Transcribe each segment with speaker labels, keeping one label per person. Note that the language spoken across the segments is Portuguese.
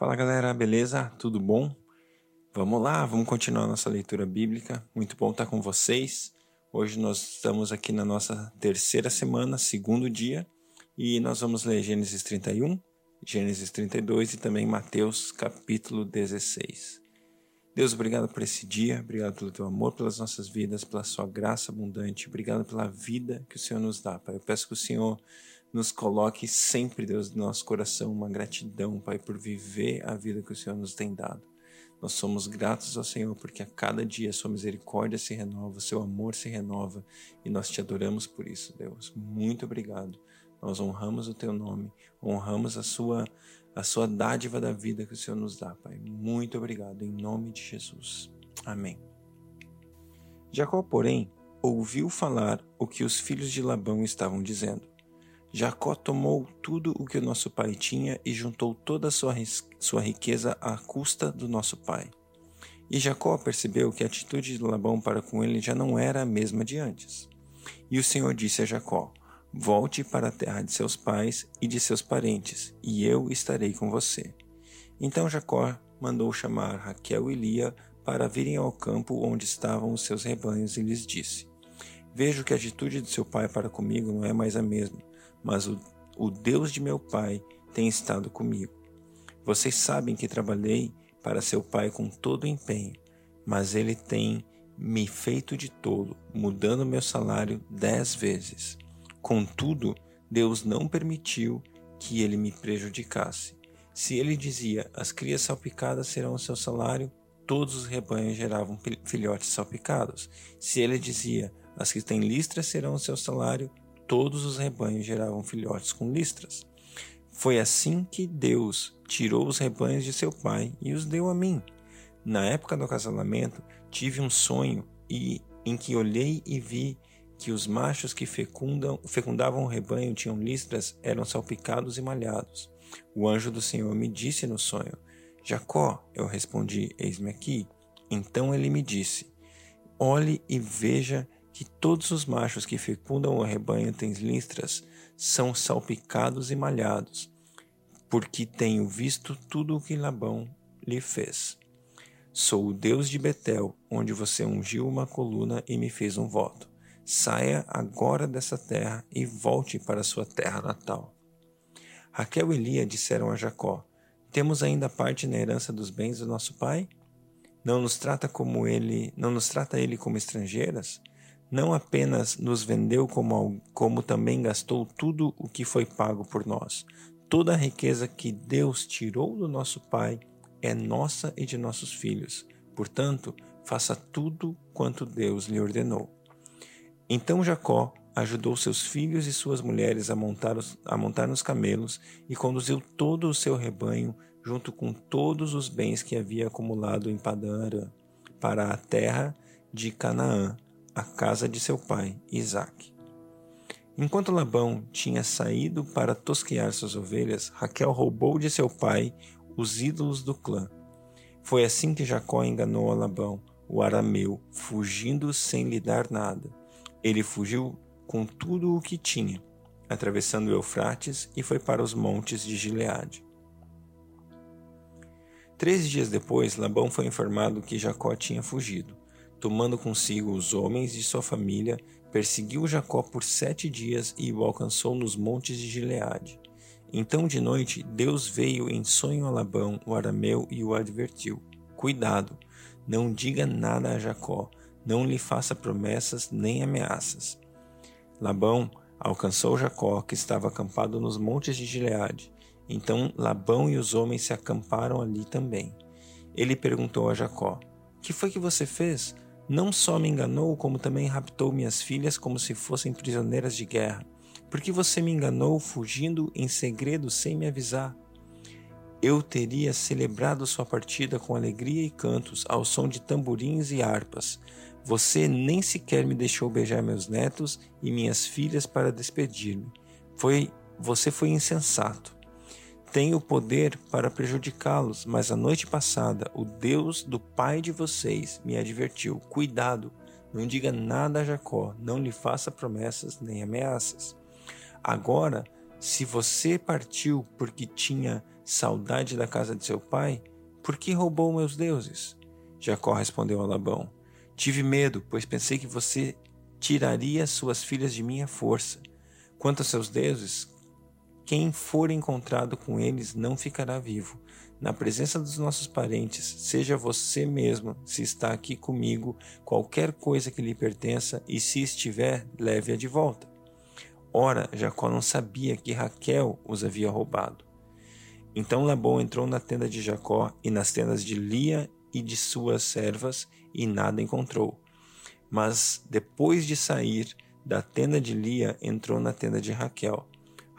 Speaker 1: Fala galera, beleza? Tudo bom? Vamos lá, vamos continuar nossa leitura bíblica. Muito bom estar com vocês. Hoje nós estamos aqui na nossa terceira semana, segundo dia, e nós vamos ler Gênesis 31, Gênesis 32 e também Mateus capítulo 16. Deus, obrigado por esse dia, obrigado pelo teu amor pelas nossas vidas, pela sua graça abundante, obrigado pela vida que o Senhor nos dá, Pai. Eu peço que o Senhor nos coloque sempre, Deus, no nosso coração uma gratidão, Pai, por viver a vida que o Senhor nos tem dado. Nós somos gratos ao Senhor porque a cada dia sua misericórdia se renova, seu amor se renova e nós te adoramos por isso, Deus. Muito obrigado. Nós honramos o teu nome, honramos a sua a sua dádiva da vida que o Senhor nos dá, Pai. Muito obrigado em nome de Jesus. Amém. Jacó, porém, ouviu falar o que os filhos de Labão estavam dizendo. Jacó tomou tudo o que o nosso pai tinha e juntou toda a sua, sua riqueza à custa do nosso pai. E Jacó percebeu que a atitude de Labão para com ele já não era a mesma de antes. E o Senhor disse a Jacó: Volte para a terra de seus pais e de seus parentes, e eu estarei com você. Então Jacó mandou chamar Raquel e Lia para virem ao campo onde estavam os seus rebanhos e lhes disse: Vejo que a atitude de seu pai para comigo não é mais a mesma mas o, o Deus de meu pai tem estado comigo. Vocês sabem que trabalhei para seu pai com todo empenho, mas ele tem me feito de tolo, mudando meu salário dez vezes. Contudo, Deus não permitiu que ele me prejudicasse. Se ele dizia, as crias salpicadas serão o seu salário, todos os rebanhos geravam filhotes salpicados. Se ele dizia, as que têm listras serão o seu salário, todos os rebanhos geravam filhotes com listras. Foi assim que Deus tirou os rebanhos de seu pai e os deu a mim. Na época do casamento, tive um sonho e em que olhei e vi que os machos que fecundam, fecundavam o rebanho tinham listras, eram salpicados e malhados. O anjo do Senhor me disse no sonho: Jacó, eu respondi: Eis-me aqui. Então ele me disse: Olhe e veja que todos os machos que fecundam o rebanho têm listras são salpicados e malhados, porque tenho visto tudo o que Labão lhe fez. Sou o Deus de Betel, onde você ungiu uma coluna e me fez um voto. Saia agora dessa terra e volte para sua terra natal. Raquel e Lia disseram a Jacó: Temos ainda parte na herança dos bens do nosso pai? Não nos trata como ele, não nos trata ele como estrangeiras? Não apenas nos vendeu, como, como também gastou tudo o que foi pago por nós. Toda a riqueza que Deus tirou do nosso Pai é nossa e de nossos filhos. Portanto, faça tudo quanto Deus lhe ordenou. Então Jacó ajudou seus filhos e suas mulheres a montar, os, a montar nos camelos e conduziu todo o seu rebanho, junto com todos os bens que havia acumulado em Padã para a terra de Canaã, a casa de seu pai, Isaque. Enquanto Labão tinha saído para tosquear suas ovelhas, Raquel roubou de seu pai os ídolos do clã. Foi assim que Jacó enganou a Labão, o arameu, fugindo sem lhe dar nada. Ele fugiu com tudo o que tinha, atravessando o Eufrates e foi para os montes de Gileade. Três dias depois, Labão foi informado que Jacó tinha fugido tomando consigo os homens de sua família, perseguiu Jacó por sete dias e o alcançou nos montes de Gileade. Então de noite Deus veio em sonho a Labão, o arameu, e o advertiu: Cuidado, não diga nada a Jacó, não lhe faça promessas nem ameaças. Labão alcançou Jacó, que estava acampado nos montes de Gileade. Então Labão e os homens se acamparam ali também. Ele perguntou a Jacó: Que foi que você fez? Não só me enganou, como também raptou minhas filhas como se fossem prisioneiras de guerra. Porque você me enganou fugindo em segredo sem me avisar. Eu teria celebrado sua partida com alegria e cantos, ao som de tamborins e harpas. Você nem sequer me deixou beijar meus netos e minhas filhas para despedir-me. Foi, você foi insensato. Tenho o poder para prejudicá-los, mas a noite passada o Deus do pai de vocês me advertiu: cuidado, não diga nada a Jacó, não lhe faça promessas nem ameaças. Agora, se você partiu porque tinha saudade da casa de seu pai? Por que roubou meus deuses? Jacó respondeu a Labão: Tive medo, pois pensei que você tiraria suas filhas de minha força. Quanto a seus deuses, quem for encontrado com eles não ficará vivo. Na presença dos nossos parentes, seja você mesmo, se está aqui comigo, qualquer coisa que lhe pertença, e se estiver, leve-a de volta. Ora, Jacó não sabia que Raquel os havia roubado. Então Labão entrou na tenda de Jacó e nas tendas de Lia e de suas servas, e nada encontrou. Mas depois de sair da tenda de Lia, entrou na tenda de Raquel.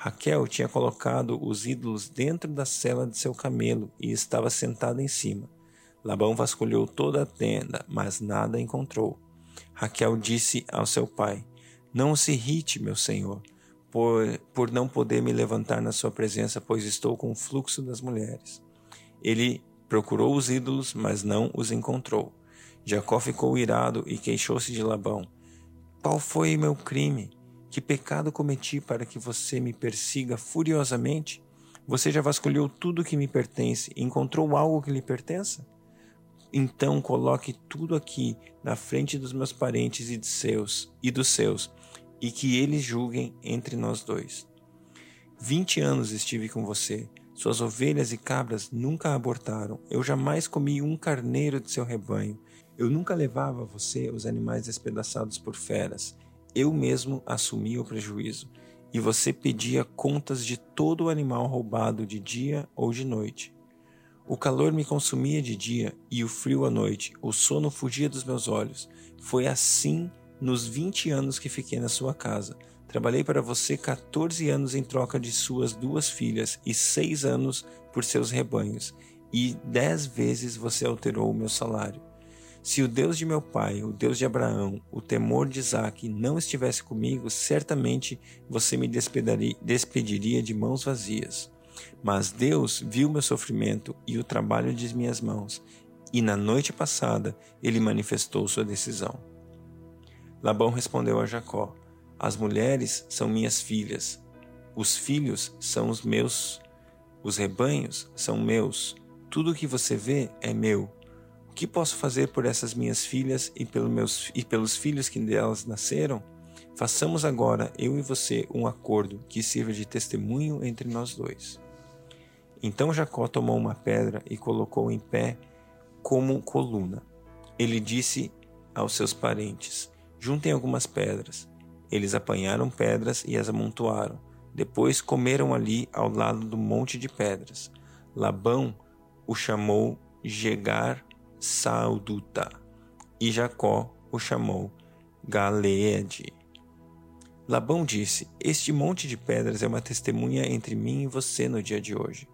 Speaker 1: Raquel tinha colocado os ídolos dentro da cela de seu camelo e estava sentada em cima. Labão vasculhou toda a tenda, mas nada encontrou. Raquel disse ao seu pai: Não se irrite, meu senhor, por, por não poder me levantar na sua presença, pois estou com o fluxo das mulheres. Ele procurou os ídolos, mas não os encontrou. Jacó ficou irado e queixou-se de Labão: Qual foi meu crime? Que pecado cometi para que você me persiga furiosamente? Você já vasculhou tudo que me pertence e encontrou algo que lhe pertença? Então coloque tudo aqui na frente dos meus parentes e de seus e dos seus, e que eles julguem entre nós dois. Vinte anos estive com você. Suas ovelhas e cabras nunca abortaram. Eu jamais comi um carneiro de seu rebanho. Eu nunca levava a você os animais despedaçados por feras eu mesmo assumia o prejuízo, e você pedia contas de todo o animal roubado de dia ou de noite. O calor me consumia de dia e o frio à noite, o sono fugia dos meus olhos. Foi assim nos vinte anos que fiquei na sua casa. Trabalhei para você 14 anos em troca de suas duas filhas e seis anos por seus rebanhos, e dez vezes você alterou o meu salário. Se o Deus de meu pai, o Deus de Abraão, o temor de Isaac não estivesse comigo, certamente você me despediria de mãos vazias. Mas Deus viu meu sofrimento e o trabalho de minhas mãos, e na noite passada ele manifestou sua decisão. Labão respondeu a Jacó: As mulheres são minhas filhas, os filhos são os meus, os rebanhos são meus, tudo o que você vê é meu. O que posso fazer por essas minhas filhas e, pelo meus, e pelos filhos que delas nasceram? Façamos agora, eu e você, um acordo que sirva de testemunho entre nós dois. Então Jacó tomou uma pedra e colocou em pé como coluna. Ele disse aos seus parentes: Juntem algumas pedras. Eles apanharam pedras e as amontoaram. Depois comeram ali ao lado do monte de pedras. Labão o chamou Jegar Sauduta, e Jacó o chamou Galeede. Labão disse: Este monte de pedras é uma testemunha entre mim e você no dia de hoje.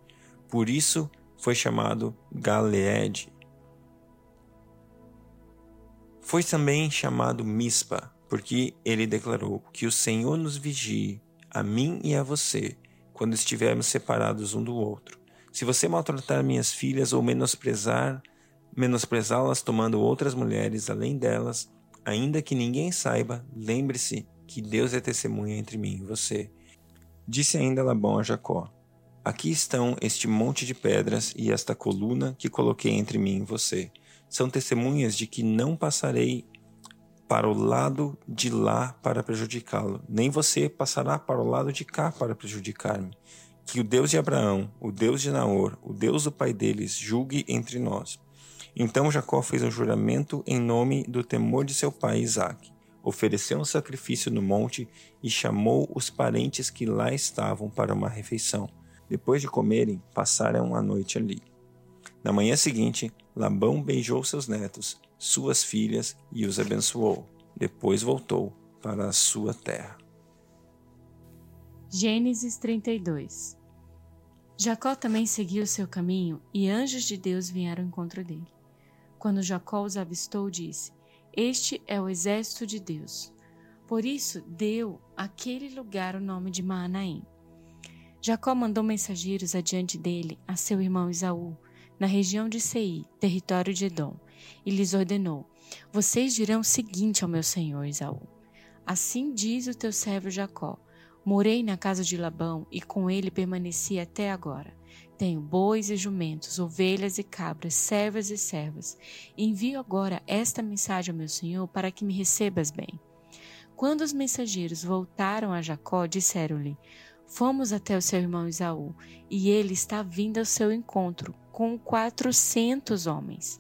Speaker 1: Por isso foi chamado Galeede. Foi também chamado Mispa, porque ele declarou que o Senhor nos vigie, a mim e a você, quando estivermos separados um do outro. Se você maltratar minhas filhas ou menosprezar menosprezá-las tomando outras mulheres além delas, ainda que ninguém saiba, lembre-se que Deus é testemunha entre mim e você. Disse ainda Labão a Jacó: Aqui estão este monte de pedras e esta coluna que coloquei entre mim e você. São testemunhas de que não passarei para o lado de lá para prejudicá-lo, nem você passará para o lado de cá para prejudicar-me. Que o Deus de Abraão, o Deus de Naor, o Deus do pai deles, julgue entre nós. Então Jacó fez um juramento em nome do temor de seu pai Isaque. Ofereceu um sacrifício no monte e chamou os parentes que lá estavam para uma refeição. Depois de comerem, passaram a noite ali. Na manhã seguinte, Labão beijou seus netos, suas filhas e os abençoou. Depois voltou para a sua terra.
Speaker 2: Gênesis 32 Jacó também seguiu seu caminho e anjos de Deus vieram ao encontro dele. Quando Jacó os avistou, disse: Este é o exército de Deus. Por isso deu aquele lugar o nome de Maanaim. Jacó mandou mensageiros adiante dele a seu irmão Isaú, na região de Sei, território de Edom, e lhes ordenou: Vocês dirão o seguinte ao meu senhor Isaú: Assim diz o teu servo Jacó: Morei na casa de Labão e com ele permaneci até agora. Tenho bois e jumentos, ovelhas e cabras, servas e servas. Envio agora esta mensagem ao meu senhor para que me recebas bem. Quando os mensageiros voltaram a Jacó, disseram-lhe: Fomos até o seu irmão Isaú, e ele está vindo ao seu encontro com quatrocentos homens.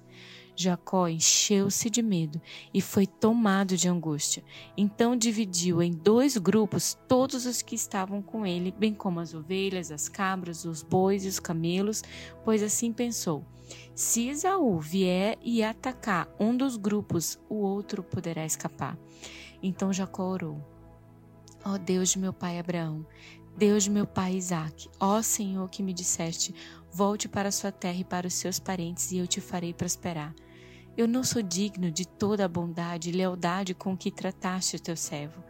Speaker 2: Jacó encheu-se de medo e foi tomado de angústia. Então dividiu em dois grupos todos os que estavam com ele, bem como as ovelhas, as cabras, os bois e os camelos, pois assim pensou: se Esaú vier e atacar um dos grupos, o outro poderá escapar. Então Jacó orou: Ó oh Deus de meu pai Abraão, Deus de meu pai Isaque, ó Senhor que me disseste: volte para a sua terra e para os seus parentes, e eu te farei prosperar. Eu não sou digno de toda a bondade e lealdade com que trataste o teu servo.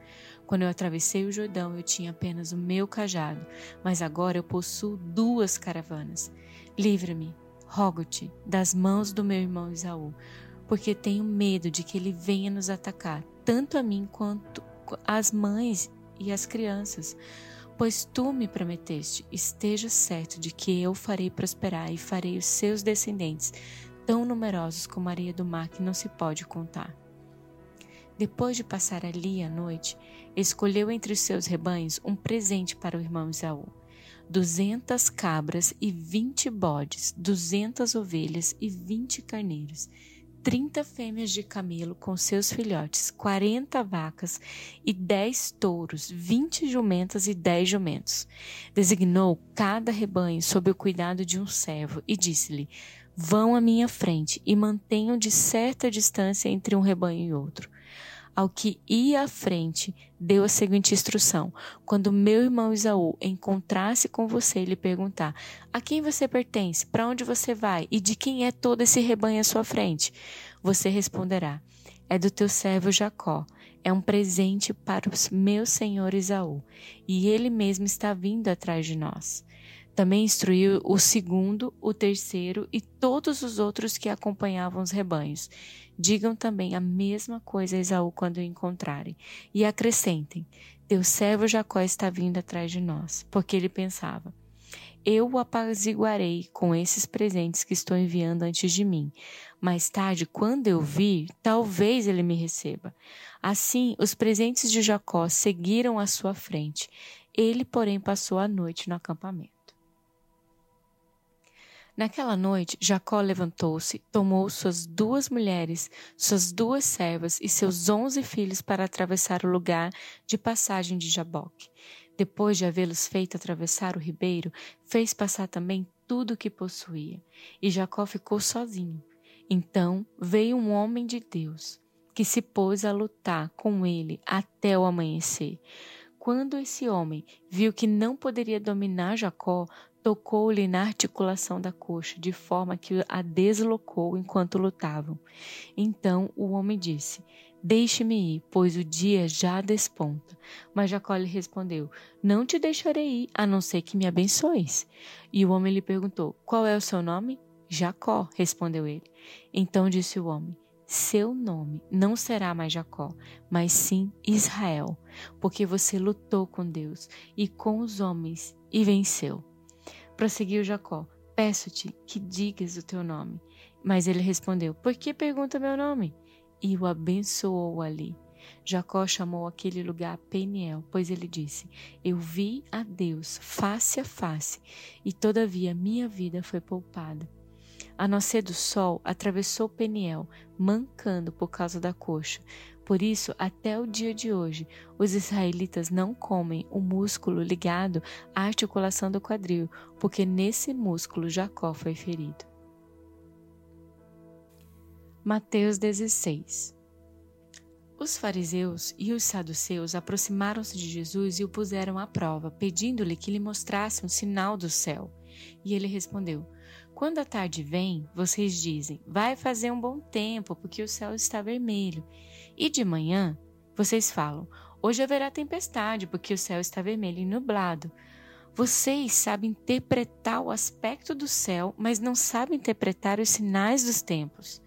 Speaker 2: Quando eu atravessei o Jordão, eu tinha apenas o meu cajado, mas agora eu possuo duas caravanas. Livra-me, rogo-te, das mãos do meu irmão Isaú, porque tenho medo de que ele venha nos atacar, tanto a mim quanto as mães e as crianças. Pois tu me prometeste, esteja certo de que eu farei prosperar e farei os seus descendentes tão numerosos como a areia do mar que não se pode contar. Depois de passar ali a noite, escolheu entre os seus rebanhos um presente para o irmão Isaú: duzentas cabras e vinte bodes, duzentas ovelhas e vinte carneiros, trinta fêmeas de camelo com seus filhotes, quarenta vacas e dez touros, vinte jumentas e dez jumentos. Designou cada rebanho sob o cuidado de um servo e disse-lhe: Vão à minha frente e mantenham de certa distância entre um rebanho e outro. Ao que ia à frente, deu a seguinte instrução: Quando meu irmão Isaú encontrasse com você e lhe perguntar: A quem você pertence? Para onde você vai? E de quem é todo esse rebanho à sua frente? Você responderá: É do teu servo Jacó. É um presente para o meu senhor Isaú, e ele mesmo está vindo atrás de nós. Também instruiu o segundo, o terceiro e todos os outros que acompanhavam os rebanhos. Digam também a mesma coisa a Esaú quando o encontrarem. E acrescentem: Teu servo Jacó está vindo atrás de nós. Porque ele pensava: Eu o apaziguarei com esses presentes que estou enviando antes de mim. Mais tarde, quando eu vir, talvez ele me receba. Assim, os presentes de Jacó seguiram à sua frente. Ele, porém, passou a noite no acampamento. Naquela noite, Jacó levantou-se, tomou suas duas mulheres, suas duas servas e seus onze filhos para atravessar o lugar de passagem de Jaboque. Depois de havê-los feito atravessar o ribeiro, fez passar também tudo o que possuía. E Jacó ficou sozinho. Então veio um homem de Deus, que se pôs a lutar com ele até o amanhecer. Quando esse homem viu que não poderia dominar Jacó, tocou-lhe na articulação da coxa, de forma que a deslocou enquanto lutavam. Então o homem disse: Deixe-me ir, pois o dia já desponta. Mas Jacó lhe respondeu: Não te deixarei ir, a não ser que me abençoes. E o homem lhe perguntou: Qual é o seu nome? Jacó, respondeu ele. Então disse o homem: Seu nome não será mais Jacó, mas sim Israel, porque você lutou com Deus e com os homens e venceu. Prosseguiu Jacó: Peço-te que digas o teu nome. Mas ele respondeu: Por que pergunta meu nome? E o abençoou ali. Jacó chamou aquele lugar Peniel, pois ele disse: Eu vi a Deus face a face, e todavia minha vida foi poupada. A nascer do sol, atravessou Peniel, mancando por causa da coxa, por isso, até o dia de hoje, os israelitas não comem o músculo ligado à articulação do quadril, porque nesse músculo Jacó foi ferido. Mateus 16 Os fariseus e os saduceus aproximaram-se de Jesus e o puseram à prova, pedindo-lhe que lhe mostrasse um sinal do céu. E ele respondeu: Quando a tarde vem, vocês dizem: Vai fazer um bom tempo, porque o céu está vermelho. E de manhã, vocês falam: hoje haverá tempestade, porque o céu está vermelho e nublado. Vocês sabem interpretar o aspecto do céu, mas não sabem interpretar os sinais dos tempos.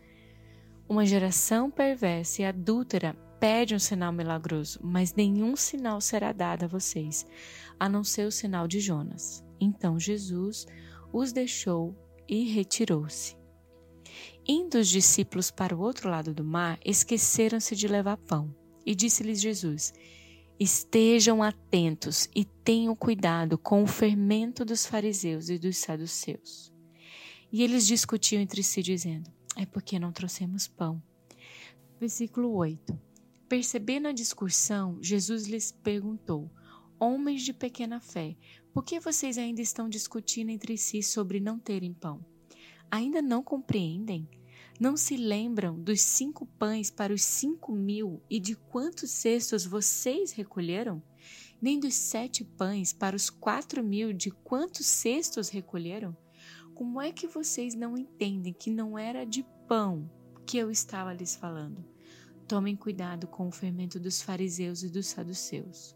Speaker 2: Uma geração perversa e adúltera pede um sinal milagroso, mas nenhum sinal será dado a vocês, a não ser o sinal de Jonas. Então Jesus os deixou e retirou-se. Indo os discípulos para o outro lado do mar, esqueceram-se de levar pão. E disse-lhes Jesus: Estejam atentos e tenham cuidado com o fermento dos fariseus e dos saduceus. E eles discutiam entre si, dizendo: É porque não trouxemos pão. Versículo 8. Percebendo a discussão, Jesus lhes perguntou: Homens de pequena fé, por que vocês ainda estão discutindo entre si sobre não terem pão? Ainda não compreendem? Não se lembram dos cinco pães para os cinco mil e de quantos cestos vocês recolheram? Nem dos sete pães para os quatro mil de quantos cestos recolheram? Como é que vocês não entendem que não era de pão que eu estava lhes falando? Tomem cuidado com o fermento dos fariseus e dos saduceus.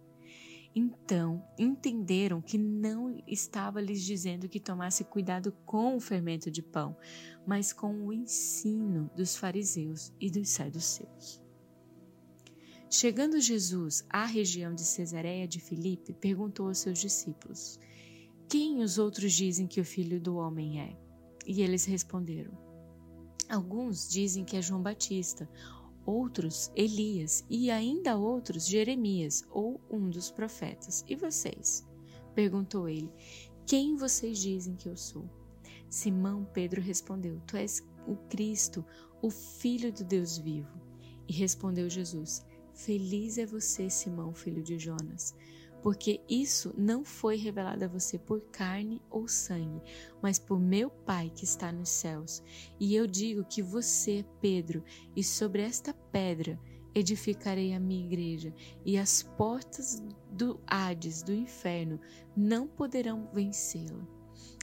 Speaker 2: Então entenderam que não estava lhes dizendo que tomasse cuidado com o fermento de pão, mas com o ensino dos fariseus e dos saduceus. Chegando Jesus à região de Cesareia de Filipe, perguntou aos seus discípulos: Quem os outros dizem que o filho do homem é? E eles responderam: Alguns dizem que é João Batista, outros Elias e ainda outros Jeremias ou um dos profetas. E vocês? perguntou ele. Quem vocês dizem que eu sou? Simão Pedro respondeu: Tu és o Cristo, o Filho do Deus vivo. E respondeu Jesus: Feliz é você, Simão, filho de Jonas porque isso não foi revelado a você por carne ou sangue, mas por meu Pai que está nos céus. E eu digo que você Pedro, e sobre esta pedra edificarei a minha igreja, e as portas do Hades, do inferno, não poderão vencê-la.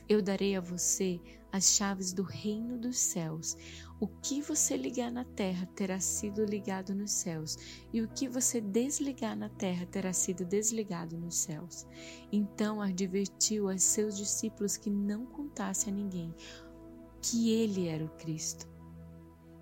Speaker 2: Eu darei a você as chaves do reino dos céus. O que você ligar na terra terá sido ligado nos céus, e o que você desligar na terra terá sido desligado nos céus. Então advertiu a seus discípulos que não contasse a ninguém que ele era o Cristo.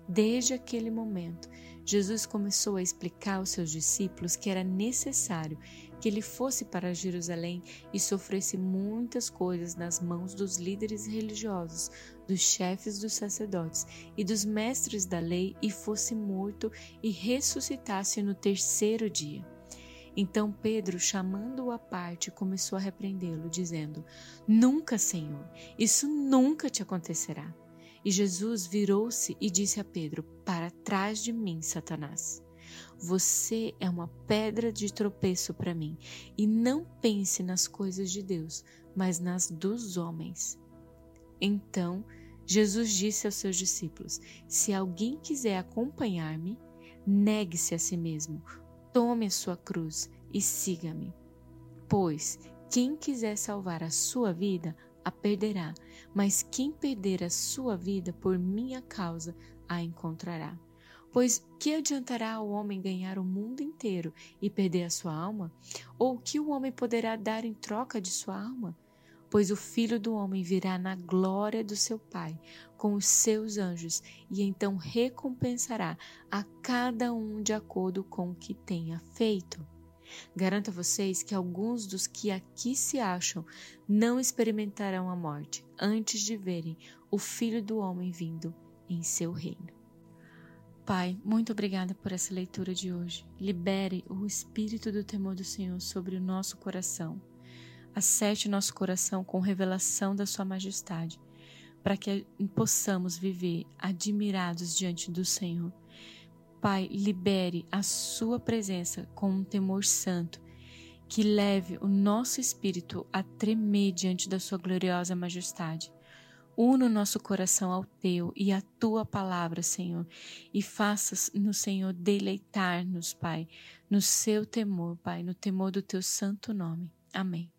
Speaker 2: Desde aquele momento, Jesus começou a explicar aos seus discípulos que era necessário que ele fosse para Jerusalém e sofresse muitas coisas nas mãos dos líderes religiosos, dos chefes dos sacerdotes e dos mestres da lei e fosse morto e ressuscitasse no terceiro dia. Então Pedro, chamando-o à parte, começou a repreendê-lo, dizendo: Nunca, Senhor, isso nunca te acontecerá. E Jesus virou-se e disse a Pedro: Para trás de mim, Satanás. Você é uma pedra de tropeço para mim, e não pense nas coisas de Deus, mas nas dos homens. Então, Jesus disse aos seus discípulos: Se alguém quiser acompanhar-me, negue-se a si mesmo, tome a sua cruz e siga-me. Pois quem quiser salvar a sua vida, a perderá, mas quem perder a sua vida por minha causa, a encontrará. Pois que adiantará ao homem ganhar o mundo inteiro e perder a sua alma? Ou que o homem poderá dar em troca de sua alma? Pois o filho do homem virá na glória do seu Pai, com os seus anjos, e então recompensará a cada um de acordo com o que tenha feito. Garanto a vocês que alguns dos que aqui se acham não experimentarão a morte antes de verem o Filho do Homem vindo em seu reino. Pai, muito obrigada por essa leitura de hoje. Libere o espírito do temor do Senhor sobre o nosso coração. Acerte nosso coração com revelação da Sua majestade, para que possamos viver admirados diante do Senhor. Pai, libere a Sua presença com um temor santo, que leve o nosso espírito a tremer diante da Sua gloriosa majestade. Una o nosso coração ao teu e à tua palavra, Senhor, e faças no Senhor deleitar-nos, Pai, no seu temor, Pai, no temor do teu santo nome. Amém.